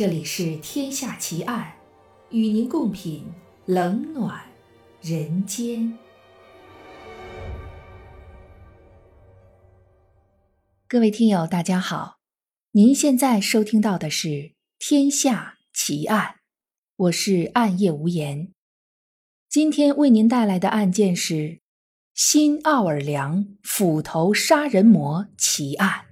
这里是《天下奇案》，与您共品冷暖人间。各位听友，大家好，您现在收听到的是《天下奇案》，我是暗夜无言。今天为您带来的案件是新奥尔良斧头杀人魔奇案。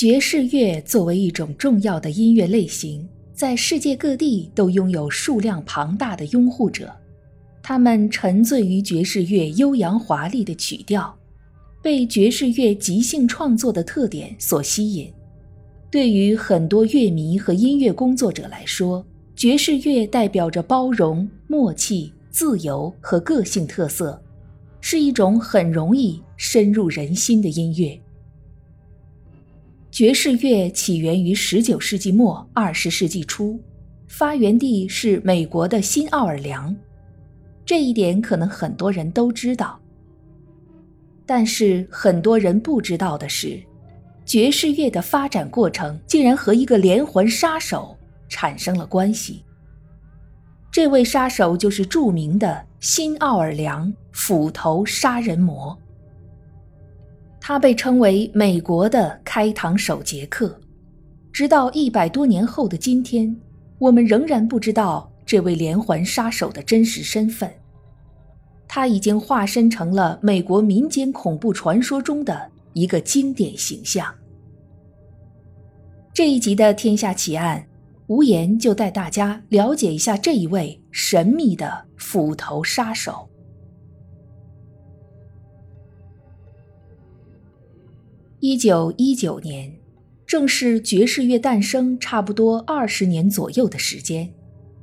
爵士乐作为一种重要的音乐类型，在世界各地都拥有数量庞大的拥护者。他们沉醉于爵士乐悠扬华丽的曲调，被爵士乐即兴创作的特点所吸引。对于很多乐迷和音乐工作者来说，爵士乐代表着包容、默契、自由和个性特色，是一种很容易深入人心的音乐。爵士乐起源于19世纪末20世纪初，发源地是美国的新奥尔良。这一点可能很多人都知道，但是很多人不知道的是，爵士乐的发展过程竟然和一个连环杀手产生了关系。这位杀手就是著名的新奥尔良斧头杀人魔。他被称为美国的开膛手杰克，直到一百多年后的今天，我们仍然不知道这位连环杀手的真实身份。他已经化身成了美国民间恐怖传说中的一个经典形象。这一集的《天下奇案》，无言就带大家了解一下这一位神秘的斧头杀手。一九一九年，正是爵士乐诞生差不多二十年左右的时间。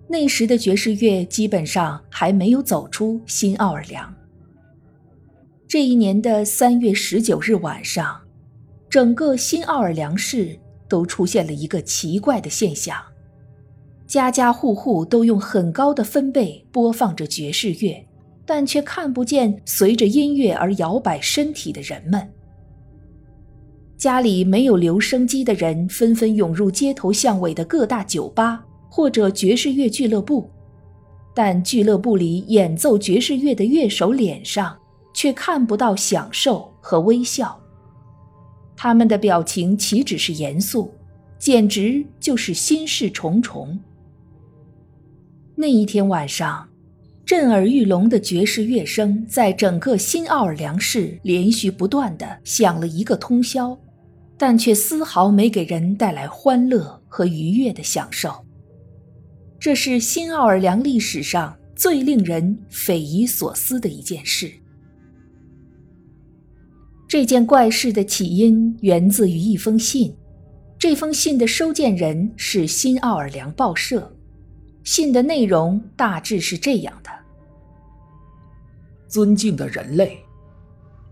那时的爵士乐基本上还没有走出新奥尔良。这一年的三月十九日晚上，整个新奥尔良市都出现了一个奇怪的现象：家家户户都用很高的分贝播放着爵士乐，但却看不见随着音乐而摇摆身体的人们。家里没有留声机的人纷纷涌入街头巷尾的各大酒吧或者爵士乐俱乐部，但俱乐部里演奏爵士乐的乐手脸上却看不到享受和微笑。他们的表情岂止是严肃，简直就是心事重重。那一天晚上，震耳欲聋的爵士乐声在整个新奥尔良市连续不断的响了一个通宵。但却丝毫没给人带来欢乐和愉悦的享受。这是新奥尔良历史上最令人匪夷所思的一件事。这件怪事的起因源自于一封信，这封信的收件人是新奥尔良报社。信的内容大致是这样的：尊敬的人类，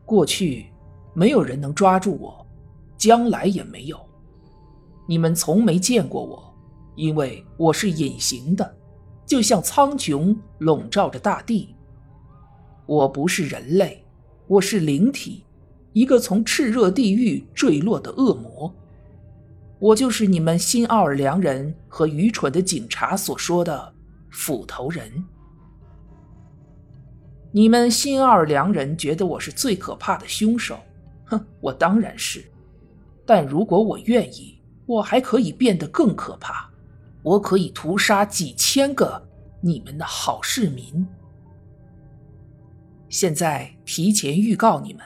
过去没有人能抓住我。将来也没有，你们从没见过我，因为我是隐形的，就像苍穹笼罩着大地。我不是人类，我是灵体，一个从炽热地狱坠落的恶魔。我就是你们新奥尔良人和愚蠢的警察所说的斧头人。你们新奥尔良人觉得我是最可怕的凶手，哼，我当然是。但如果我愿意，我还可以变得更可怕。我可以屠杀几千个你们的好市民。现在提前预告你们，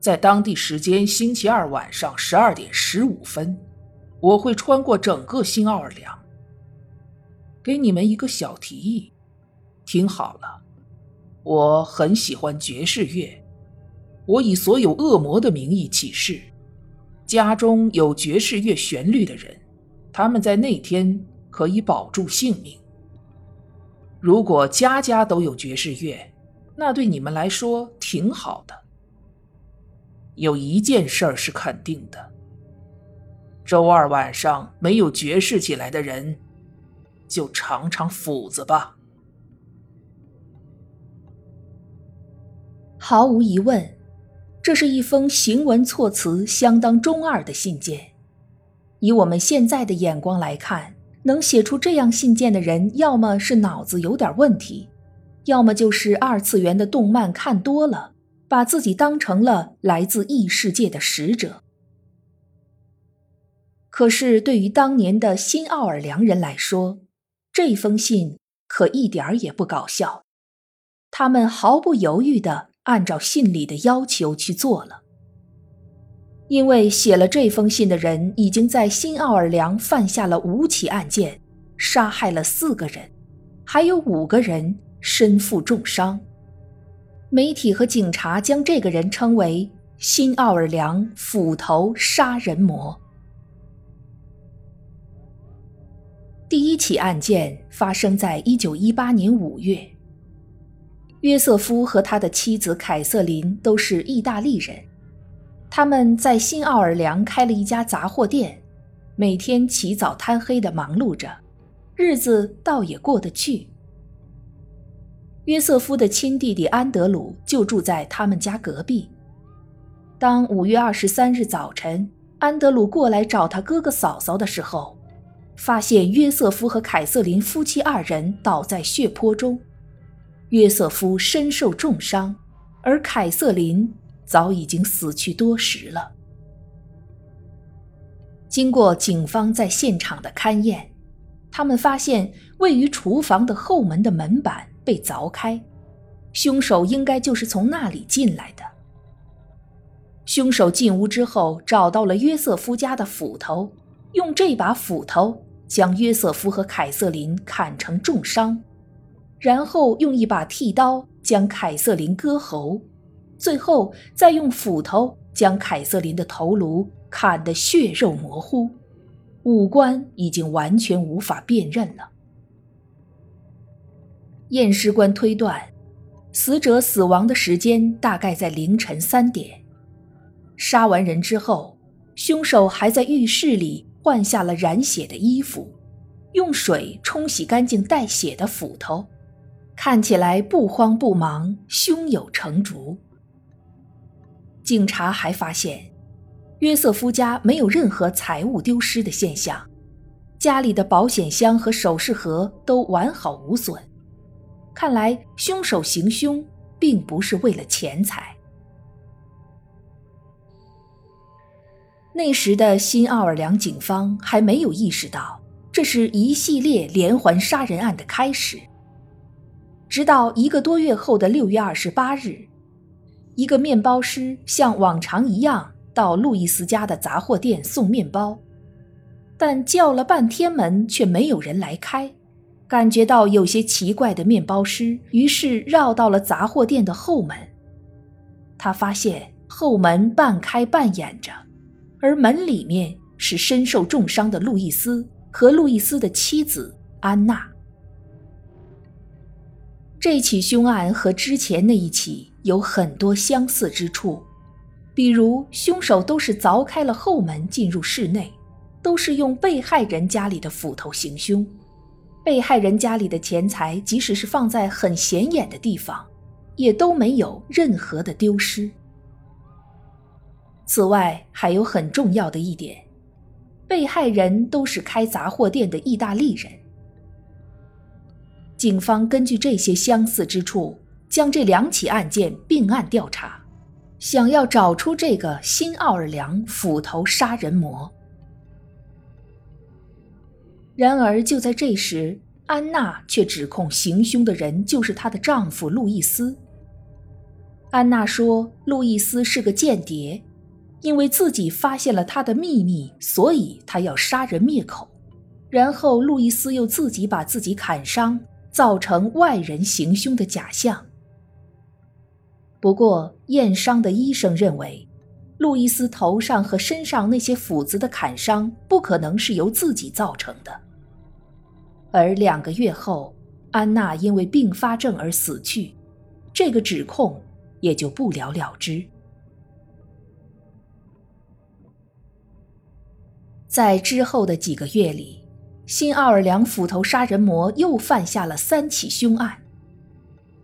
在当地时间星期二晚上十二点十五分，我会穿过整个新奥尔良。给你们一个小提议，听好了，我很喜欢爵士乐，我以所有恶魔的名义起誓。家中有爵士乐旋律的人，他们在那天可以保住性命。如果家家都有爵士乐，那对你们来说挺好的。有一件事儿是肯定的：周二晚上没有爵士起来的人，就尝尝斧子吧。毫无疑问。这是一封行文措辞相当中二的信件。以我们现在的眼光来看，能写出这样信件的人，要么是脑子有点问题，要么就是二次元的动漫看多了，把自己当成了来自异世界的使者。可是，对于当年的新奥尔良人来说，这封信可一点儿也不搞笑。他们毫不犹豫地按照信里的要求去做了。因为写了这封信的人已经在新奥尔良犯下了五起案件，杀害了四个人，还有五个人身负重伤。媒体和警察将这个人称为“新奥尔良斧头杀人魔”。第一起案件发生在一九一八年五月。约瑟夫和他的妻子凯瑟琳都是意大利人。他们在新奥尔良开了一家杂货店，每天起早贪黑的忙碌着，日子倒也过得去。约瑟夫的亲弟弟安德鲁就住在他们家隔壁。当五月二十三日早晨，安德鲁过来找他哥哥嫂嫂的时候，发现约瑟夫和凯瑟琳夫妻二人倒在血泊中，约瑟夫身受重伤，而凯瑟琳。早已经死去多时了。经过警方在现场的勘验，他们发现位于厨房的后门的门板被凿开，凶手应该就是从那里进来的。凶手进屋之后，找到了约瑟夫家的斧头，用这把斧头将约瑟夫和凯瑟琳砍成重伤，然后用一把剃刀将凯瑟琳割喉。最后，再用斧头将凯瑟琳的头颅砍得血肉模糊，五官已经完全无法辨认了。验尸官推断，死者死亡的时间大概在凌晨三点。杀完人之后，凶手还在浴室里换下了染血的衣服，用水冲洗干净带血的斧头，看起来不慌不忙，胸有成竹。警察还发现，约瑟夫家没有任何财物丢失的现象，家里的保险箱和首饰盒都完好无损。看来凶手行凶并不是为了钱财。那时的新奥尔良警方还没有意识到这是一系列连环杀人案的开始，直到一个多月后的六月二十八日。一个面包师像往常一样到路易斯家的杂货店送面包，但叫了半天门却没有人来开，感觉到有些奇怪的面包师于是绕到了杂货店的后门。他发现后门半开半掩着，而门里面是身受重伤的路易斯和路易斯的妻子安娜。这起凶案和之前那一起有很多相似之处，比如凶手都是凿开了后门进入室内，都是用被害人家里的斧头行凶。被害人家里的钱财，即使是放在很显眼的地方，也都没有任何的丢失。此外，还有很重要的一点，被害人都是开杂货店的意大利人。警方根据这些相似之处，将这两起案件并案调查，想要找出这个新奥尔良斧头杀人魔。然而，就在这时，安娜却指控行凶的人就是她的丈夫路易斯。安娜说，路易斯是个间谍，因为自己发现了他的秘密，所以他要杀人灭口。然后，路易斯又自己把自己砍伤。造成外人行凶的假象。不过，验伤的医生认为，路易斯头上和身上那些斧子的砍伤不可能是由自己造成的。而两个月后，安娜因为并发症而死去，这个指控也就不了了之。在之后的几个月里。新奥尔良斧头杀人魔又犯下了三起凶案，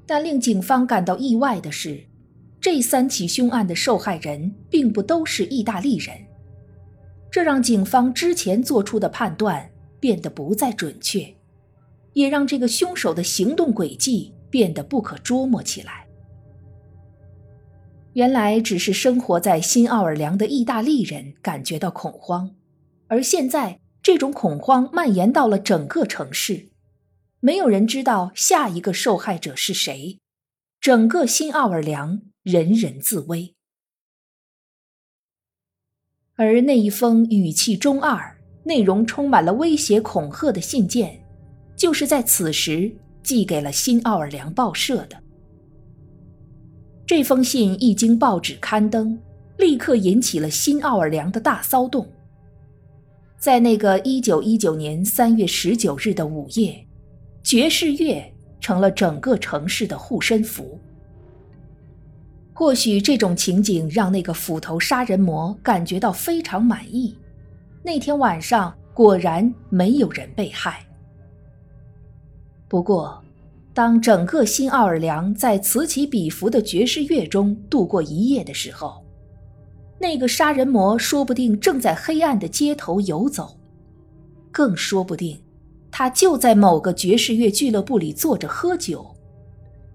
但令警方感到意外的是，这三起凶案的受害人并不都是意大利人，这让警方之前做出的判断变得不再准确，也让这个凶手的行动轨迹变得不可捉摸起来。原来只是生活在新奥尔良的意大利人感觉到恐慌，而现在这种恐慌蔓延到了整个城市，没有人知道下一个受害者是谁，整个新奥尔良。人人自危，而那一封语气中二、内容充满了威胁恐吓的信件，就是在此时寄给了新奥尔良报社的。这封信一经报纸刊登，立刻引起了新奥尔良的大骚动。在那个一九一九年三月十九日的午夜，爵士乐成了整个城市的护身符。或许这种情景让那个斧头杀人魔感觉到非常满意。那天晚上果然没有人被害。不过，当整个新奥尔良在此起彼伏的爵士乐中度过一夜的时候，那个杀人魔说不定正在黑暗的街头游走，更说不定，他就在某个爵士乐俱乐部里坐着喝酒。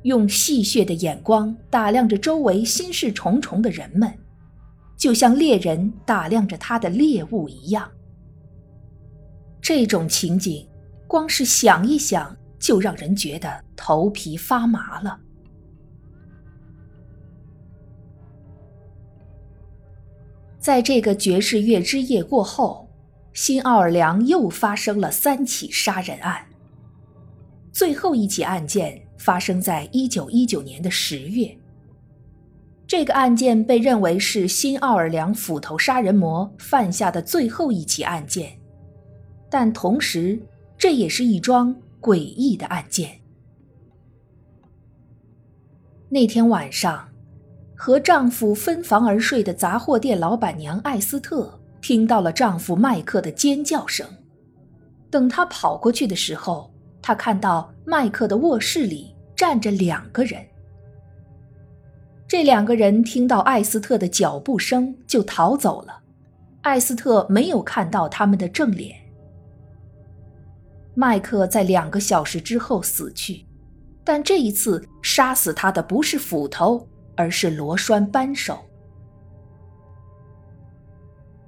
用戏谑的眼光打量着周围心事重重的人们，就像猎人打量着他的猎物一样。这种情景，光是想一想就让人觉得头皮发麻了。在这个爵士乐之夜过后，新奥尔良又发生了三起杀人案。最后一起案件。发生在一九一九年的十月。这个案件被认为是新奥尔良斧头杀人魔犯下的最后一起案件，但同时这也是一桩诡异的案件。那天晚上，和丈夫分房而睡的杂货店老板娘艾斯特听到了丈夫麦克的尖叫声。等她跑过去的时候，她看到。麦克的卧室里站着两个人。这两个人听到艾斯特的脚步声就逃走了。艾斯特没有看到他们的正脸。麦克在两个小时之后死去，但这一次杀死他的不是斧头，而是螺栓扳手。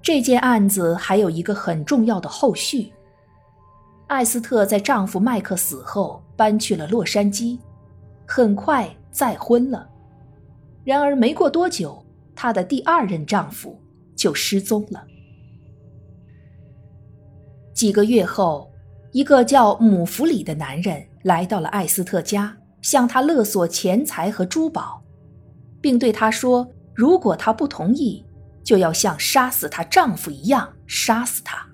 这件案子还有一个很重要的后续。艾斯特在丈夫麦克死后搬去了洛杉矶，很快再婚了。然而没过多久，她的第二任丈夫就失踪了。几个月后，一个叫姆弗里的男人来到了艾斯特家，向她勒索钱财和珠宝，并对她说：“如果她不同意，就要像杀死她丈夫一样杀死她。”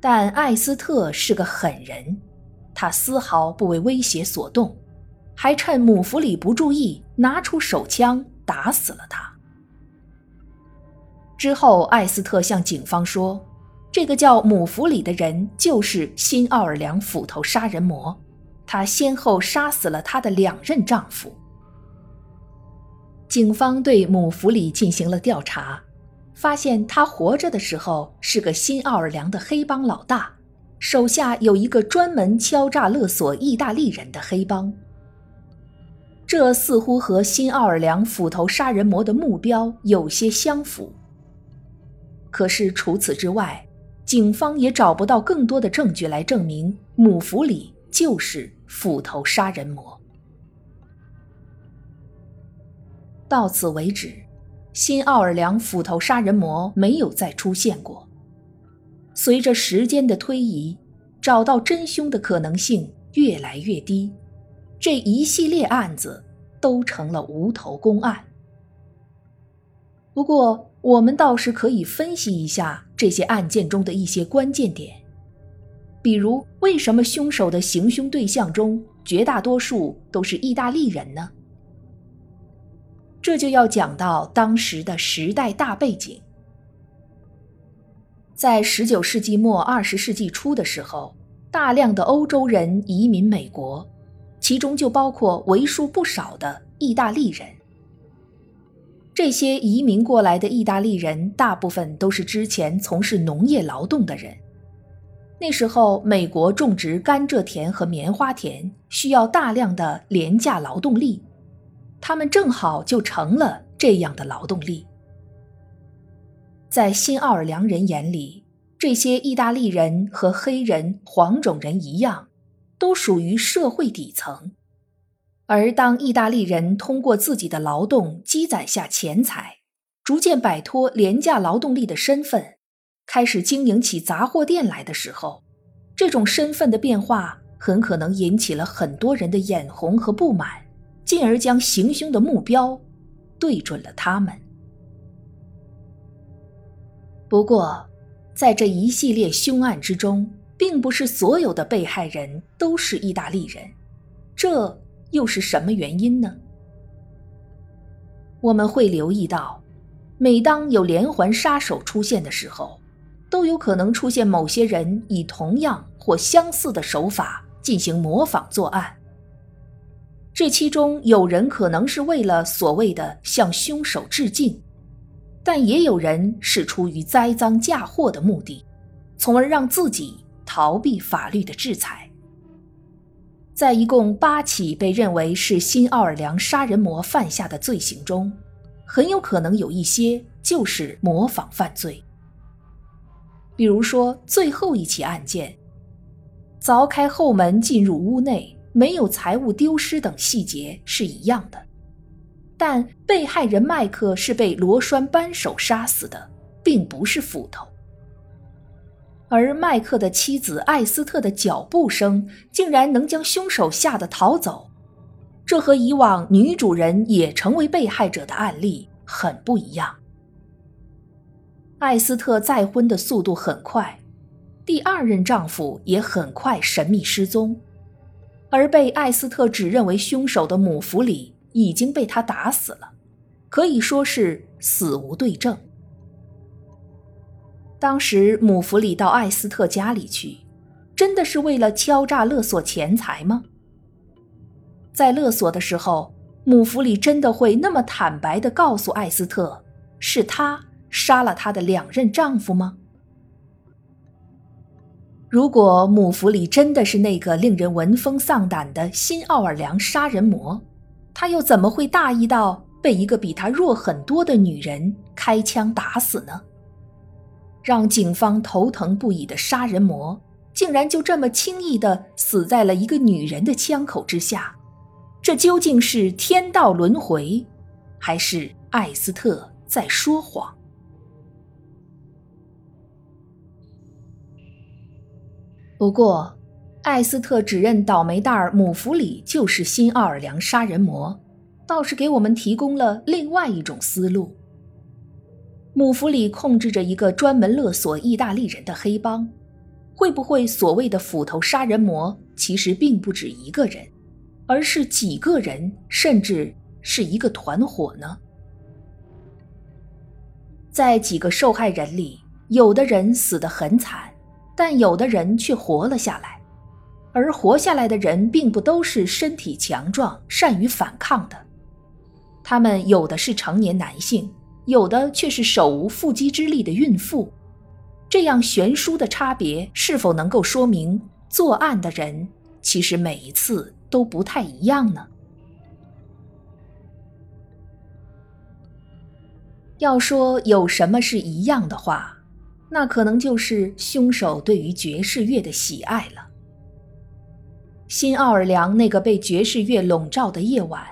但艾斯特是个狠人，他丝毫不为威胁所动，还趁母弗里不注意拿出手枪打死了他。之后，艾斯特向警方说：“这个叫母弗里的人就是新奥尔良斧头杀人魔，他先后杀死了他的两任丈夫。”警方对母弗里进行了调查。发现他活着的时候是个新奥尔良的黑帮老大，手下有一个专门敲诈勒索意大利人的黑帮。这似乎和新奥尔良斧头杀人魔的目标有些相符。可是除此之外，警方也找不到更多的证据来证明母弗里就是斧头杀人魔。到此为止。新奥尔良斧头杀人魔没有再出现过。随着时间的推移，找到真凶的可能性越来越低，这一系列案子都成了无头公案。不过，我们倒是可以分析一下这些案件中的一些关键点，比如为什么凶手的行凶对象中绝大多数都是意大利人呢？这就要讲到当时的时代大背景。在十九世纪末二十世纪初的时候，大量的欧洲人移民美国，其中就包括为数不少的意大利人。这些移民过来的意大利人，大部分都是之前从事农业劳动的人。那时候，美国种植甘蔗田和棉花田需要大量的廉价劳动力，他们正好就成了这样的劳动力。在新奥尔良人眼里，这些意大利人和黑人、黄种人一样，都属于社会底层。而当意大利人通过自己的劳动积攒下钱财，逐渐摆脱廉价劳动力的身份，开始经营起杂货店来的时候，这种身份的变化很可能引起了很多人的眼红和不满，进而将行凶的目标对准了他们。不过，在这一系列凶案之中，并不是所有的被害人都是意大利人，这。又是什么原因呢？我们会留意到，每当有连环杀手出现的时候，都有可能出现某些人以同样或相似的手法进行模仿作案。这其中有人可能是为了所谓的向凶手致敬，但也有人是出于栽赃嫁祸的目的，从而让自己逃避法律的制裁。在一共八起被认为是新奥尔良杀人魔犯下的罪行中，很有可能有一些就是模仿犯罪。比如说，最后一起案件，凿开后门进入屋内，没有财物丢失等细节是一样的，但被害人麦克是被螺栓扳手杀死的，并不是斧头。而麦克的妻子艾斯特的脚步声竟然能将凶手吓得逃走，这和以往女主人也成为被害者的案例很不一样。艾斯特再婚的速度很快，第二任丈夫也很快神秘失踪，而被艾斯特指认为凶手的母弗里已经被他打死了，可以说是死无对证。当时母弗里到艾斯特家里去，真的是为了敲诈勒索钱财吗？在勒索的时候，母弗里真的会那么坦白的告诉艾斯特，是他杀了他的两任丈夫吗？如果母弗里真的是那个令人闻风丧胆的新奥尔良杀人魔，他又怎么会大意到被一个比他弱很多的女人开枪打死呢？让警方头疼不已的杀人魔，竟然就这么轻易的死在了一个女人的枪口之下，这究竟是天道轮回，还是艾斯特在说谎？不过，艾斯特指认倒霉蛋儿姆弗里就是新奥尔良杀人魔，倒是给我们提供了另外一种思路。姆弗里控制着一个专门勒索意大利人的黑帮，会不会所谓的斧头杀人魔其实并不止一个人，而是几个人，甚至是一个团伙呢？在几个受害人里，有的人死得很惨，但有的人却活了下来，而活下来的人并不都是身体强壮、善于反抗的，他们有的是成年男性。有的却是手无缚鸡之力的孕妇，这样悬殊的差别是否能够说明作案的人其实每一次都不太一样呢？要说有什么是一样的话，那可能就是凶手对于爵士乐的喜爱了。新奥尔良那个被爵士乐笼罩的夜晚。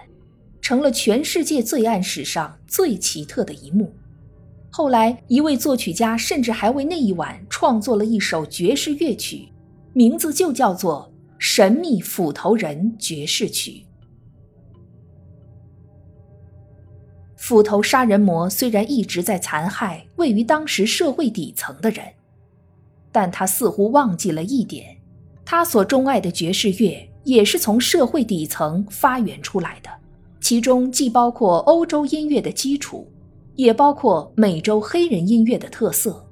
成了全世界罪案史上最奇特的一幕。后来，一位作曲家甚至还为那一晚创作了一首爵士乐曲，名字就叫做《神秘斧头人爵士曲》。斧头杀人魔虽然一直在残害位于当时社会底层的人，但他似乎忘记了一点：他所钟爱的爵士乐也是从社会底层发源出来的。其中既包括欧洲音乐的基础，也包括美洲黑人音乐的特色。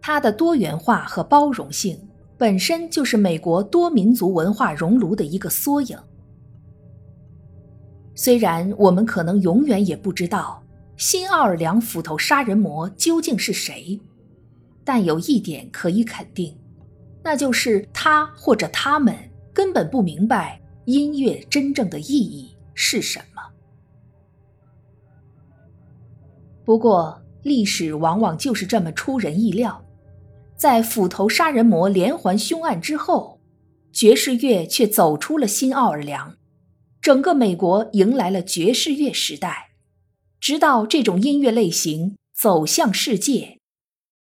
它的多元化和包容性本身就是美国多民族文化熔炉的一个缩影。虽然我们可能永远也不知道新奥尔良斧头杀人魔究竟是谁，但有一点可以肯定，那就是他或者他们根本不明白音乐真正的意义是什么。不过，历史往往就是这么出人意料，在斧头杀人魔连环凶案之后，爵士乐却走出了新奥尔良。整个美国迎来了爵士乐时代，直到这种音乐类型走向世界，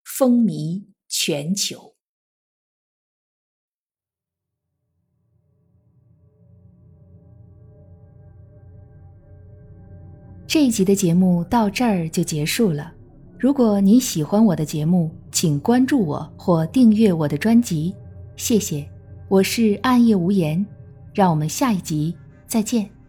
风靡全球。这一集的节目到这儿就结束了。如果你喜欢我的节目，请关注我或订阅我的专辑，谢谢。我是暗夜无言，让我们下一集。再见。